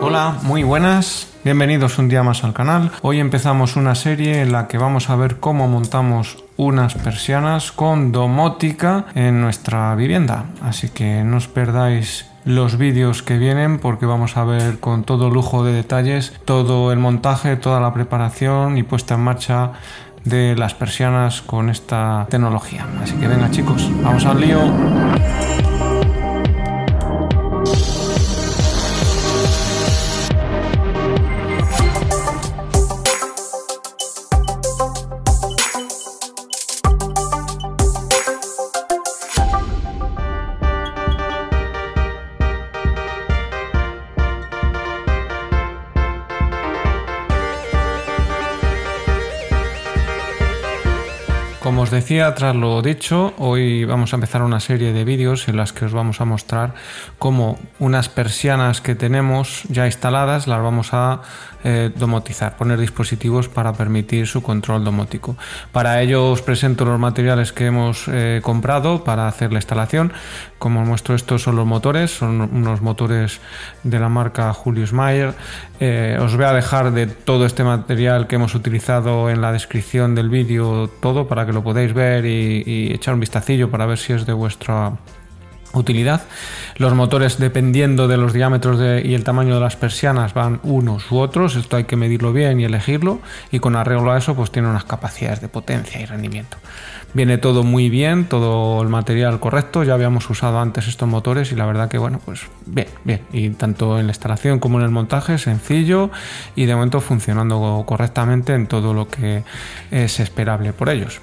Hola, muy buenas. Bienvenidos un día más al canal. Hoy empezamos una serie en la que vamos a ver cómo montamos unas persianas con domótica en nuestra vivienda. Así que no os perdáis los vídeos que vienen porque vamos a ver con todo lujo de detalles todo el montaje, toda la preparación y puesta en marcha de las persianas con esta tecnología. Así que venga chicos, vamos al lío. Como os decía, tras lo dicho, hoy vamos a empezar una serie de vídeos en las que os vamos a mostrar cómo unas persianas que tenemos ya instaladas las vamos a eh, domotizar, poner dispositivos para permitir su control domótico. Para ello os presento los materiales que hemos eh, comprado para hacer la instalación. Como os muestro, estos son los motores, son unos motores de la marca Julius Mayer. Eh, os voy a dejar de todo este material que hemos utilizado en la descripción del vídeo todo para que lo podáis ver y, y echar un vistacillo para ver si es de vuestra utilidad. Los motores, dependiendo de los diámetros y el tamaño de las persianas, van unos u otros. Esto hay que medirlo bien y elegirlo. Y con arreglo a eso, pues tiene unas capacidades de potencia y rendimiento. Viene todo muy bien, todo el material correcto. Ya habíamos usado antes estos motores y la verdad que, bueno, pues bien, bien. Y tanto en la instalación como en el montaje, sencillo y de momento funcionando correctamente en todo lo que es esperable por ellos.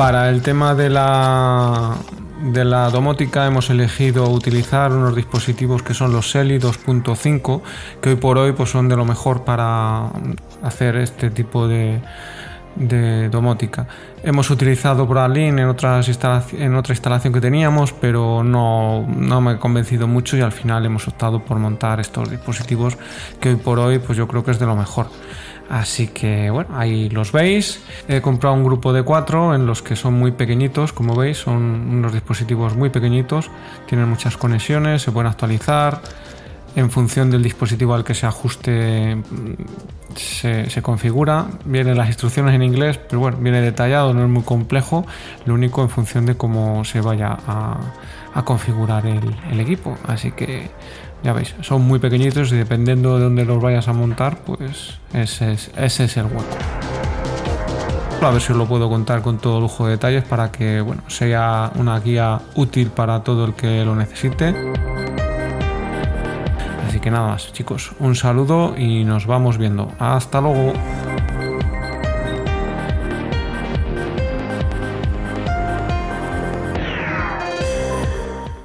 Para el tema de la, de la domótica hemos elegido utilizar unos dispositivos que son los SELI 2.5 que hoy por hoy pues son de lo mejor para hacer este tipo de, de domótica. Hemos utilizado Bralin en, otras en otra instalación que teníamos, pero no, no, me ha convencido mucho y al final hemos optado por montar estos dispositivos que hoy por hoy pues yo creo que es de lo mejor. Así que bueno, ahí los veis. He comprado un grupo de cuatro en los que son muy pequeñitos, como veis, son unos dispositivos muy pequeñitos, tienen muchas conexiones, se pueden actualizar. En función del dispositivo al que se ajuste, se, configura. Vienen las instrucciones en inglés, pero bueno, viene detallado, no es muy complejo. Lo único en función de cómo se vaya a, configurar el, equipo. Así que ya veis, son muy pequeñitos y dependiendo de dónde los vayas a montar, pues ese es, ese es el hueco. A ver si os lo puedo contar con todo lujo de detalles para que bueno, sea una guía útil para todo el que lo necesite. Nada más, chicos, un saludo y nos vamos viendo. Hasta luego.